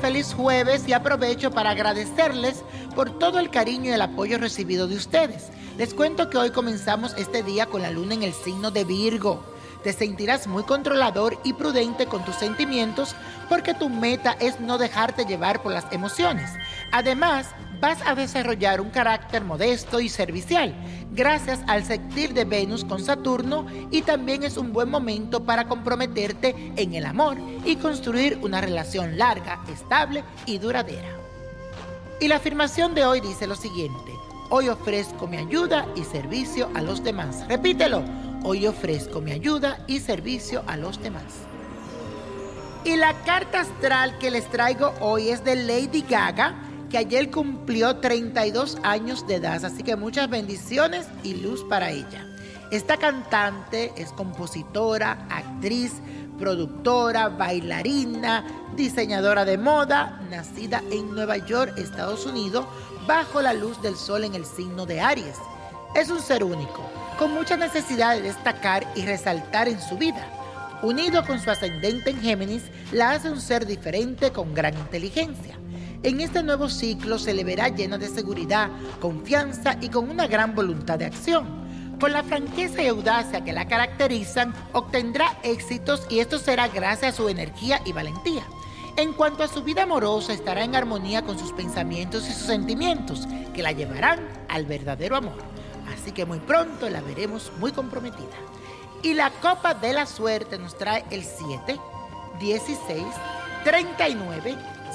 feliz jueves y aprovecho para agradecerles por todo el cariño y el apoyo recibido de ustedes. Les cuento que hoy comenzamos este día con la luna en el signo de Virgo. Te sentirás muy controlador y prudente con tus sentimientos porque tu meta es no dejarte llevar por las emociones. Además, vas a desarrollar un carácter modesto y servicial gracias al sentir de Venus con Saturno y también es un buen momento para comprometerte en el amor y construir una relación larga, estable y duradera. Y la afirmación de hoy dice lo siguiente, hoy ofrezco mi ayuda y servicio a los demás. Repítelo, hoy ofrezco mi ayuda y servicio a los demás. Y la carta astral que les traigo hoy es de Lady Gaga que ayer cumplió 32 años de edad, así que muchas bendiciones y luz para ella. Esta cantante es compositora, actriz, productora, bailarina, diseñadora de moda, nacida en Nueva York, Estados Unidos, bajo la luz del sol en el signo de Aries. Es un ser único, con mucha necesidad de destacar y resaltar en su vida. Unido con su ascendente en Géminis, la hace un ser diferente con gran inteligencia. En este nuevo ciclo se le verá llena de seguridad, confianza y con una gran voluntad de acción. Con la franqueza y audacia que la caracterizan, obtendrá éxitos y esto será gracias a su energía y valentía. En cuanto a su vida amorosa, estará en armonía con sus pensamientos y sus sentimientos, que la llevarán al verdadero amor. Así que muy pronto la veremos muy comprometida. Y la copa de la suerte nos trae el 7, 16, 39,